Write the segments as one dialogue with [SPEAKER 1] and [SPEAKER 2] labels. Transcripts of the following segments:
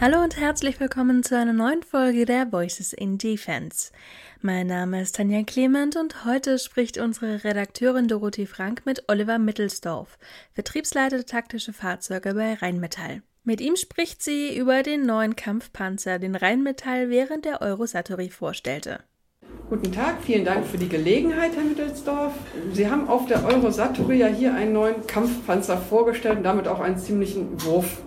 [SPEAKER 1] Hallo und herzlich willkommen zu einer neuen Folge der Voices in Defense. Mein Name ist Tanja Clement und heute spricht unsere Redakteurin Dorothee Frank mit Oliver Mittelsdorf, Vertriebsleiter taktische Fahrzeuge bei Rheinmetall. Mit ihm spricht sie über den neuen Kampfpanzer, den Rheinmetall während der Eurosatory vorstellte.
[SPEAKER 2] Guten Tag, vielen Dank für die Gelegenheit, Herr Mittelsdorf. Sie haben auf der Eurosatory ja hier einen neuen Kampfpanzer vorgestellt und damit auch einen ziemlichen Wurf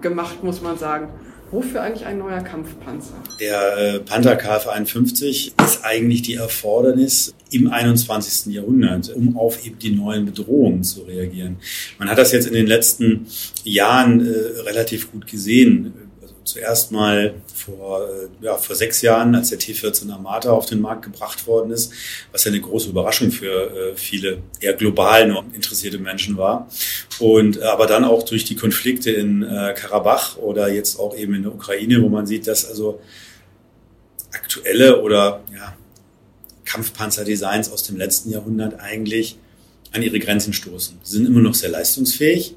[SPEAKER 2] gemacht, muss man sagen. Wofür eigentlich ein neuer Kampfpanzer?
[SPEAKER 3] Der äh, Panther KF-51 ist eigentlich die Erfordernis im 21. Jahrhundert, um auf eben die neuen Bedrohungen zu reagieren. Man hat das jetzt in den letzten Jahren äh, relativ gut gesehen zuerst mal vor, äh, ja, vor sechs Jahren, als der T14 Armata auf den Markt gebracht worden ist, was ja eine große Überraschung für äh, viele eher global nur interessierte Menschen war. Und äh, aber dann auch durch die Konflikte in Karabach oder jetzt auch eben in der Ukraine, wo man sieht, dass also aktuelle oder ja, Kampfpanzerdesigns aus dem letzten Jahrhundert eigentlich an ihre Grenzen stoßen. Sie sind immer noch sehr leistungsfähig,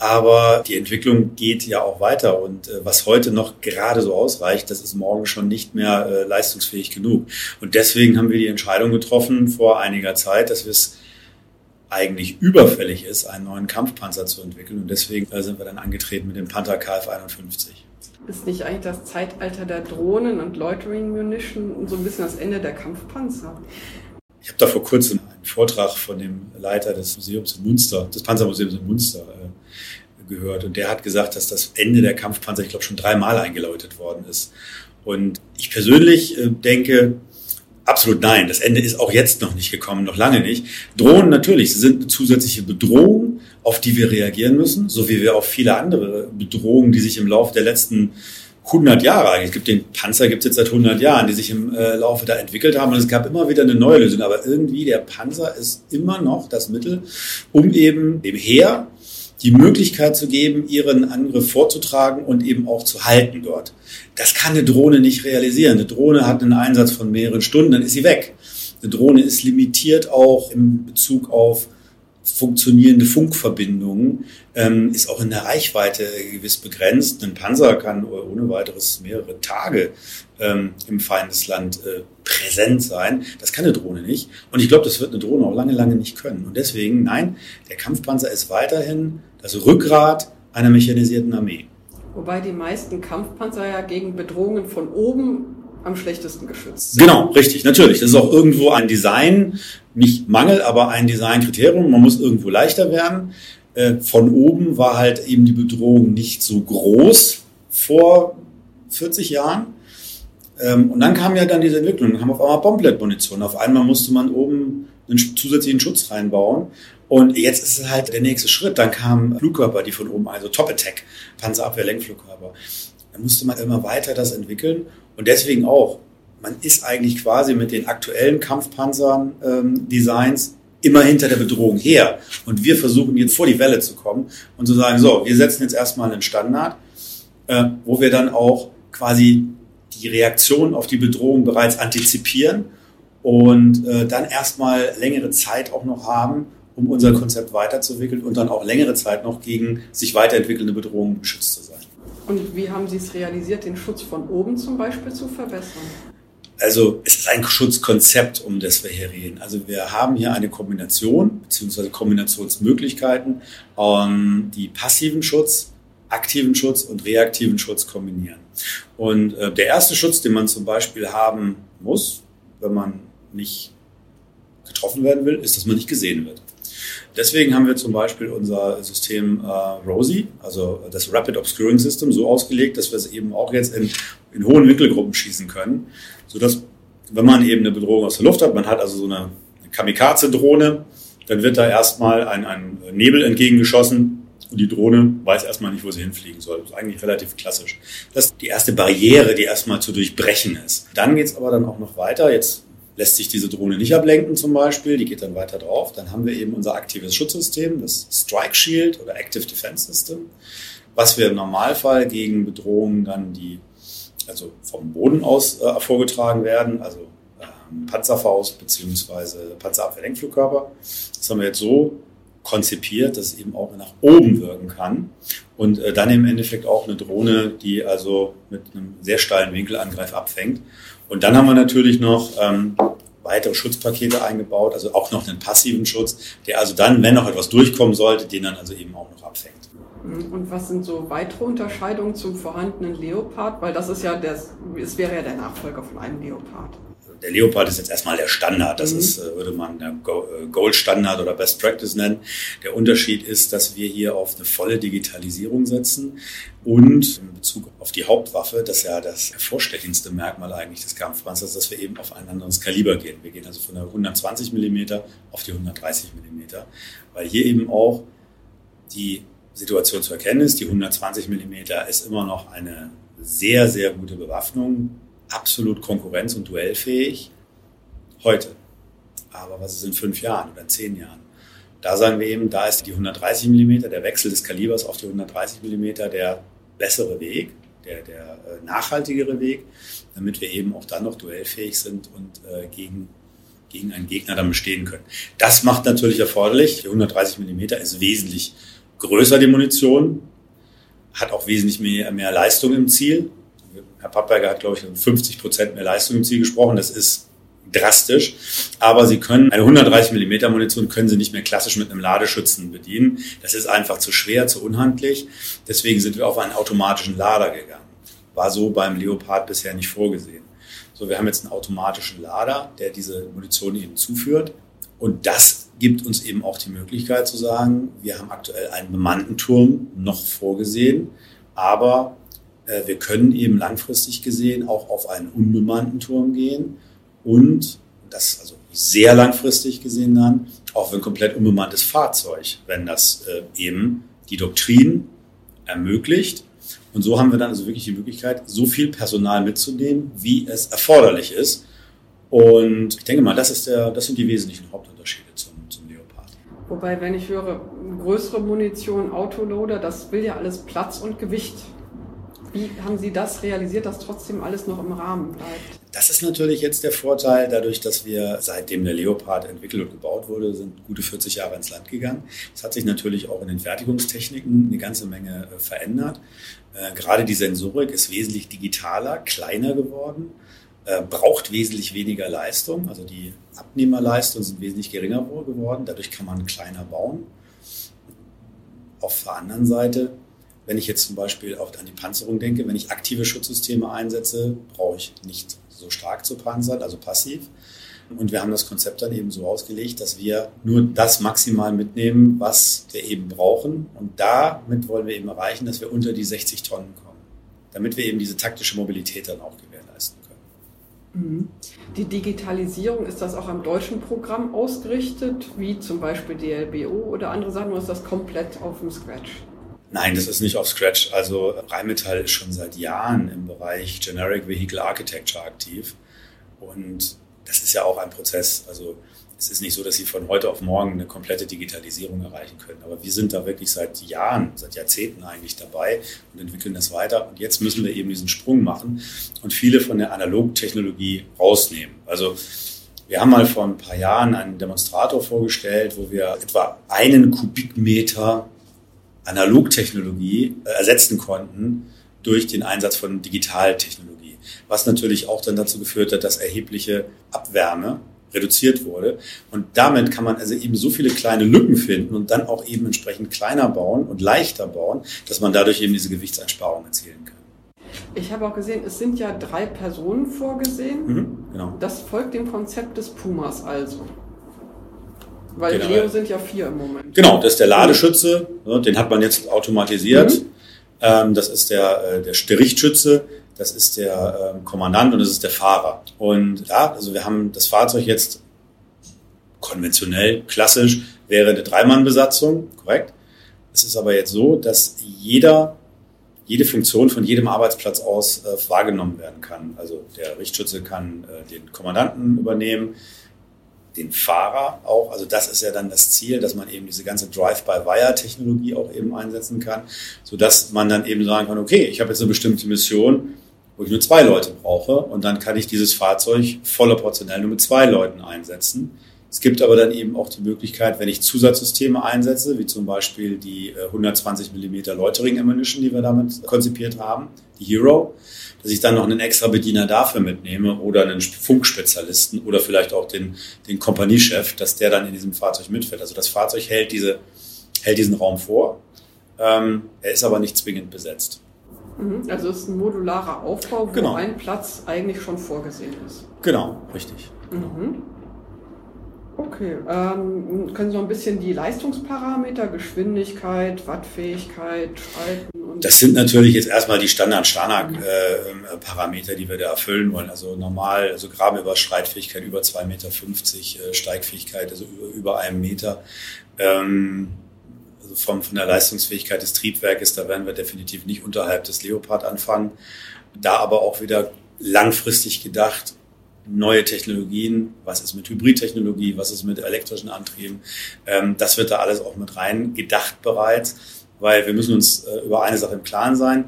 [SPEAKER 3] aber die Entwicklung geht ja auch weiter und äh, was heute noch gerade so ausreicht, das ist morgen schon nicht mehr äh, leistungsfähig genug. Und deswegen haben wir die Entscheidung getroffen vor einiger Zeit, dass wir es eigentlich überfällig ist, einen neuen Kampfpanzer zu entwickeln. Und deswegen äh, sind wir dann angetreten mit dem Panther KF-51.
[SPEAKER 2] Ist nicht eigentlich das Zeitalter der Drohnen und Loitering Munition so ein bisschen das Ende der Kampfpanzer?
[SPEAKER 3] Ich habe da vor kurzem Vortrag von dem Leiter des Museums in Munster, des Panzermuseums in Munster, äh, gehört. Und der hat gesagt, dass das Ende der Kampfpanzer, ich glaube, schon dreimal eingeläutet worden ist. Und ich persönlich äh, denke, absolut nein. Das Ende ist auch jetzt noch nicht gekommen, noch lange nicht. Drohnen natürlich, sie sind eine zusätzliche Bedrohung, auf die wir reagieren müssen, so wie wir auf viele andere Bedrohungen, die sich im Laufe der letzten 100 Jahre eigentlich. Es gibt den Panzer gibt es jetzt seit 100 Jahren, die sich im äh, Laufe da entwickelt haben und es gab immer wieder eine neue Lösung. Aber irgendwie der Panzer ist immer noch das Mittel, um eben dem Heer die Möglichkeit zu geben, ihren Angriff vorzutragen und eben auch zu halten dort. Das kann eine Drohne nicht realisieren. Eine Drohne hat einen Einsatz von mehreren Stunden, dann ist sie weg. Eine Drohne ist limitiert auch im Bezug auf funktionierende Funkverbindungen, ähm, ist auch in der Reichweite gewiss begrenzt. Ein Panzer kann ohne weiteres mehrere Tage ähm, im Feindesland äh, präsent sein. Das kann eine Drohne nicht. Und ich glaube, das wird eine Drohne auch lange, lange nicht können. Und deswegen, nein, der Kampfpanzer ist weiterhin das Rückgrat einer mechanisierten Armee.
[SPEAKER 2] Wobei die meisten Kampfpanzer ja gegen Bedrohungen von oben am schlechtesten geschützt
[SPEAKER 3] sind. Genau, richtig, natürlich. Das ist auch irgendwo ein Design, nicht Mangel, aber ein Designkriterium. Man muss irgendwo leichter werden. Äh, von oben war halt eben die Bedrohung nicht so groß vor 40 Jahren. Ähm, und dann kam ja dann diese Entwicklung, dann kam auf einmal Bomblet-Munition. Auf einmal musste man oben einen zusätzlichen Schutz reinbauen. Und jetzt ist es halt der nächste Schritt. Dann kamen Flugkörper, die von oben, also Top-Attack, Panzerabwehr-Lenkflugkörper. Dann musste man immer weiter das entwickeln. Und deswegen auch, man ist eigentlich quasi mit den aktuellen Kampfpanzern ähm, immer hinter der Bedrohung her. Und wir versuchen jetzt vor die Welle zu kommen und zu sagen, so, wir setzen jetzt erstmal einen Standard, äh, wo wir dann auch quasi die Reaktion auf die Bedrohung bereits antizipieren und äh, dann erstmal längere Zeit auch noch haben, um unser Konzept weiterzuentwickeln und dann auch längere Zeit noch gegen sich weiterentwickelnde Bedrohungen geschützt zu sein.
[SPEAKER 2] Und wie haben Sie es realisiert, den Schutz von oben zum Beispiel zu verbessern?
[SPEAKER 3] Also es ist ein Schutzkonzept, um das wir hier reden. Also wir haben hier eine Kombination bzw. Kombinationsmöglichkeiten, um die passiven Schutz, aktiven Schutz und reaktiven Schutz kombinieren. Und äh, der erste Schutz, den man zum Beispiel haben muss, wenn man nicht getroffen werden will, ist, dass man nicht gesehen wird. Deswegen haben wir zum Beispiel unser System äh, ROSI, also das Rapid Obscuring System, so ausgelegt, dass wir es eben auch jetzt in, in hohen Winkelgruppen schießen können, sodass, wenn man eben eine Bedrohung aus der Luft hat, man hat also so eine, Kamikaze-Drohne, dann wird da erstmal ein, ein Nebel entgegengeschossen und die Drohne weiß erstmal nicht, wo sie hinfliegen soll. Das ist eigentlich relativ klassisch. Das ist die erste Barriere, die erstmal zu durchbrechen ist. Dann geht es aber dann auch noch weiter. Jetzt lässt sich diese Drohne nicht ablenken zum Beispiel, die geht dann weiter drauf. Dann haben wir eben unser aktives Schutzsystem, das Strike Shield oder Active Defense System, was wir im Normalfall gegen Bedrohungen dann, die also vom Boden aus äh, vorgetragen werden, also ähm, Panzerfaust beziehungsweise Panzerabwehrlenkflugkörper. Das haben wir jetzt so konzipiert, dass es eben auch nach oben wirken kann und äh, dann im Endeffekt auch eine Drohne, die also mit einem sehr steilen Winkelangreif abfängt. Und dann haben wir natürlich noch ähm, weitere Schutzpakete eingebaut, also auch noch einen passiven Schutz, der also dann, wenn noch etwas durchkommen sollte, den dann also eben auch noch abfängt.
[SPEAKER 2] Und was sind so weitere Unterscheidungen zum vorhandenen Leopard? Weil das ist ja der, es wäre ja der Nachfolger von einem Leopard
[SPEAKER 3] der Leopard ist jetzt erstmal der Standard. Das mhm. ist, äh, würde man äh, Gold Standard oder Best Practice nennen. Der Unterschied ist, dass wir hier auf eine volle Digitalisierung setzen und in Bezug auf die Hauptwaffe, das ist ja das hervorstechendste Merkmal eigentlich des Kampfpanzers, dass wir eben auf ein anderes Kaliber gehen. Wir gehen also von der 120 Millimeter auf die 130 Millimeter, weil hier eben auch die Situation zu erkennen ist. Die 120 Millimeter ist immer noch eine sehr, sehr gute Bewaffnung absolut konkurrenz- und duellfähig heute. Aber was ist in fünf Jahren oder in zehn Jahren? Da sagen wir eben, da ist die 130 mm, der Wechsel des Kalibers auf die 130 mm der bessere Weg, der, der äh, nachhaltigere Weg, damit wir eben auch dann noch duellfähig sind und äh, gegen, gegen einen Gegner dann bestehen können. Das macht natürlich erforderlich. Die 130 mm ist wesentlich größer, die Munition, hat auch wesentlich mehr, mehr Leistung im Ziel. Herr Pappberger hat, glaube ich, 50 Prozent mehr Leistung im Ziel gesprochen. Das ist drastisch. Aber Sie können eine 130 Millimeter Munition können Sie nicht mehr klassisch mit einem Ladeschützen bedienen. Das ist einfach zu schwer, zu unhandlich. Deswegen sind wir auf einen automatischen Lader gegangen. War so beim Leopard bisher nicht vorgesehen. So, wir haben jetzt einen automatischen Lader, der diese Munition eben zuführt. Und das gibt uns eben auch die Möglichkeit zu sagen, wir haben aktuell einen bemannten Turm noch vorgesehen, aber wir können eben langfristig gesehen auch auf einen unbemannten Turm gehen und das also sehr langfristig gesehen dann auf ein komplett unbemanntes Fahrzeug, wenn das äh, eben die Doktrin ermöglicht. Und so haben wir dann also wirklich die Möglichkeit, so viel Personal mitzunehmen, wie es erforderlich ist. Und ich denke mal, das, ist der, das sind die wesentlichen Hauptunterschiede zum, zum Leopard.
[SPEAKER 2] Wobei, wenn ich höre, größere Munition, Autoloader, das will ja alles Platz und Gewicht wie haben Sie das realisiert, dass trotzdem alles noch im Rahmen bleibt?
[SPEAKER 3] Das ist natürlich jetzt der Vorteil, dadurch, dass wir seitdem der Leopard entwickelt und gebaut wurde, sind gute 40 Jahre ins Land gegangen. Es hat sich natürlich auch in den Fertigungstechniken eine ganze Menge äh, verändert. Äh, gerade die Sensorik ist wesentlich digitaler, kleiner geworden, äh, braucht wesentlich weniger Leistung. Also die Abnehmerleistungen sind wesentlich geringer geworden. Dadurch kann man kleiner bauen. Auf der anderen Seite wenn ich jetzt zum Beispiel auch an die Panzerung denke, wenn ich aktive Schutzsysteme einsetze, brauche ich nicht so stark zu panzern, also passiv. Und wir haben das Konzept dann eben so ausgelegt, dass wir nur das maximal mitnehmen, was wir eben brauchen. Und damit wollen wir eben erreichen, dass wir unter die 60 Tonnen kommen, damit wir eben diese taktische Mobilität dann auch gewährleisten können.
[SPEAKER 2] Mhm. Die Digitalisierung, ist das auch am deutschen Programm ausgerichtet, wie zum Beispiel DLBO oder andere Sachen, oder ist das komplett auf dem Scratch?
[SPEAKER 3] Nein, das ist nicht auf Scratch. Also Rheinmetall ist schon seit Jahren im Bereich Generic Vehicle Architecture aktiv. Und das ist ja auch ein Prozess. Also es ist nicht so, dass Sie von heute auf morgen eine komplette Digitalisierung erreichen können. Aber wir sind da wirklich seit Jahren, seit Jahrzehnten eigentlich dabei und entwickeln das weiter. Und jetzt müssen wir eben diesen Sprung machen und viele von der Analogtechnologie rausnehmen. Also wir haben mal vor ein paar Jahren einen Demonstrator vorgestellt, wo wir etwa einen Kubikmeter Analogtechnologie äh, ersetzen konnten durch den Einsatz von Digitaltechnologie. Was natürlich auch dann dazu geführt hat, dass erhebliche Abwärme reduziert wurde. Und damit kann man also eben so viele kleine Lücken finden und dann auch eben entsprechend kleiner bauen und leichter bauen, dass man dadurch eben diese Gewichtseinsparung erzielen kann.
[SPEAKER 2] Ich habe auch gesehen, es sind ja drei Personen vorgesehen. Mhm, genau. Das folgt dem Konzept des Pumas also. Weil genau. Leo sind ja vier im Moment.
[SPEAKER 3] Genau, das ist der Ladeschütze, ne, den hat man jetzt automatisiert. Mhm. Ähm, das ist der, äh, der, der Richtschütze, das ist der ähm, Kommandant und das ist der Fahrer. Und ja, also wir haben das Fahrzeug jetzt konventionell, klassisch, wäre eine Dreimannbesatzung, korrekt. Es ist aber jetzt so, dass jeder, jede Funktion von jedem Arbeitsplatz aus äh, wahrgenommen werden kann. Also der Richtschütze kann äh, den Kommandanten übernehmen, den Fahrer auch. Also das ist ja dann das Ziel, dass man eben diese ganze Drive-by-Wire-Technologie auch eben einsetzen kann, sodass man dann eben sagen kann, okay, ich habe jetzt eine bestimmte Mission, wo ich nur zwei Leute brauche und dann kann ich dieses Fahrzeug voller Portionell nur mit zwei Leuten einsetzen, Es gibt aber dann eben auch die Möglichkeit, wenn ich Zusatzsysteme einsetze, wie zum Beispiel die 120 mm Loitering Ammunition, die wir damit konzipiert haben, die Hero, dass ich dann noch einen extra Bediener dafür mitnehme oder einen Funkspezialisten oder vielleicht auch den, den Kompaniechef, dass der dann in diesem Fahrzeug mitfährt. Also das Fahrzeug hält, diese, hält diesen Raum vor. Ähm, er ist aber nicht zwingend besetzt.
[SPEAKER 2] Mhm. Also es ist ein modularer Aufbau, wo genau. ein Platz eigentlich schon vorgesehen ist.
[SPEAKER 3] Genau, richtig.
[SPEAKER 2] Mhm. Okay, ähm, können Sie noch ein bisschen die Leistungsparameter, Geschwindigkeit, Wattfähigkeit, Schalten?
[SPEAKER 3] Und das sind natürlich jetzt erstmal die Standard-Standard-Parameter, äh, die wir da erfüllen wollen. Also normal, also Grabenüberschreitfähigkeit über 2,50 Meter, äh, Steigfähigkeit also über, über einem Meter. Ähm, also vom, von der Leistungsfähigkeit des Triebwerkes, da werden wir definitiv nicht unterhalb des Leopard anfangen. Da aber auch wieder langfristig gedacht, neue Technologien, was ist mit Hybridtechnologie, was ist mit elektrischen Antrieben, ähm, das wird da alles auch mit rein gedacht bereits, weil wir müssen uns äh, über eine Sache im Klaren sein.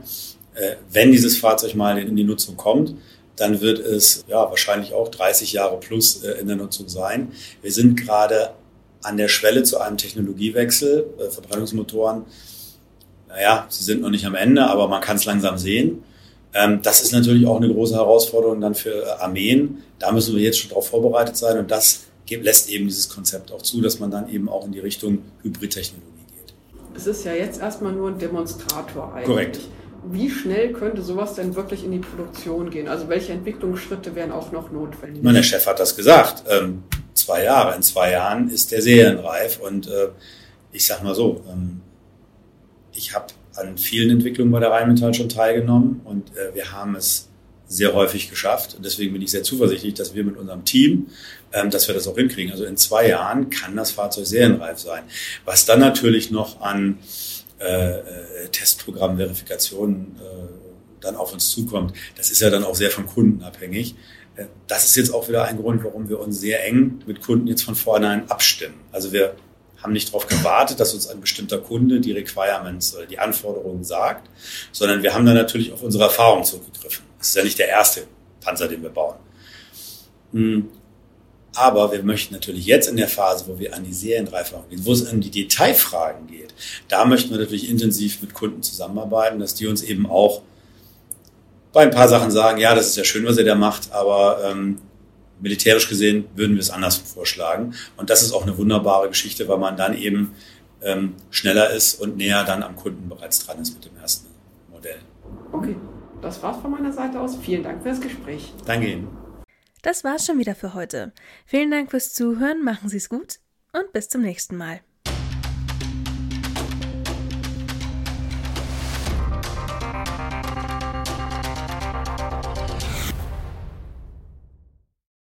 [SPEAKER 3] Äh, wenn dieses Fahrzeug mal in die Nutzung kommt, dann wird es ja wahrscheinlich auch 30 Jahre plus äh, in der Nutzung sein. Wir sind gerade an der Schwelle zu einem Technologiewechsel, äh, Verbrennungsmotoren. Naja, sie sind noch nicht am Ende, aber man kann es langsam sehen. Ähm, das ist natürlich auch eine große Herausforderung dann für äh, Armeen. Da müssen wir jetzt schon darauf vorbereitet sein und das lässt eben dieses Konzept auch zu, dass man dann eben auch in die Richtung Hybridtechnologie geht.
[SPEAKER 2] Es ist ja jetzt erstmal nur ein Demonstrator eigentlich.
[SPEAKER 3] Korrekt.
[SPEAKER 2] Wie schnell könnte sowas denn wirklich in die Produktion gehen? Also welche Entwicklungsschritte wären auch noch notwendig?
[SPEAKER 3] Mein Chef hat das gesagt. Ähm, zwei Jahre. In zwei Jahren ist der serienreif und äh, ich sag mal so, ähm, ich habe an vielen Entwicklungen bei der Rheinmetall schon teilgenommen und äh, wir haben es sehr häufig geschafft. Und deswegen bin ich sehr zuversichtlich, dass wir mit unserem Team, ähm, dass wir das auch hinkriegen. Also in zwei Jahren kann das Fahrzeug serienreif sein. Was dann natürlich noch an äh, äh Testprogramm, Verifikationen äh, dann auf uns zukommt, das ist ja dann auch sehr vom Kunden abhängig. Äh, das ist jetzt auch wieder ein Grund, warum wir uns sehr eng mit Kunden jetzt von vornherein abstimmen. Also wir haben nicht darauf gewartet, dass uns ein bestimmter Kunde die Requirements oder die Anforderungen sagt, sondern wir haben dann natürlich auf unsere Erfahrung zurückgegriffen. Das ist ja nicht der erste Panzer, den wir bauen. Hm. Aber wir möchten natürlich jetzt in der Phase, wo wir an die Serienreifung gehen, wo es um die Detailfragen geht, da möchten wir natürlich intensiv mit Kunden zusammenarbeiten, dass die uns eben auch bei ein paar Sachen sagen, ja, das ist ja schön, was ihr da macht, aber ähm, militärisch gesehen würden wir es anders vorschlagen. Und das ist auch eine wunderbare Geschichte, weil man dann eben ähm, schneller ist und näher dann am Kunden bereits dran ist mit dem ersten Modell.
[SPEAKER 2] Okay, das war's von meiner Seite aus. Vielen Dank für das Gespräch.
[SPEAKER 3] Danke Ihnen.
[SPEAKER 1] Das war's schon wieder für heute. Vielen Dank fürs Zuhören, machen Sie es gut und bis zum nächsten Mal.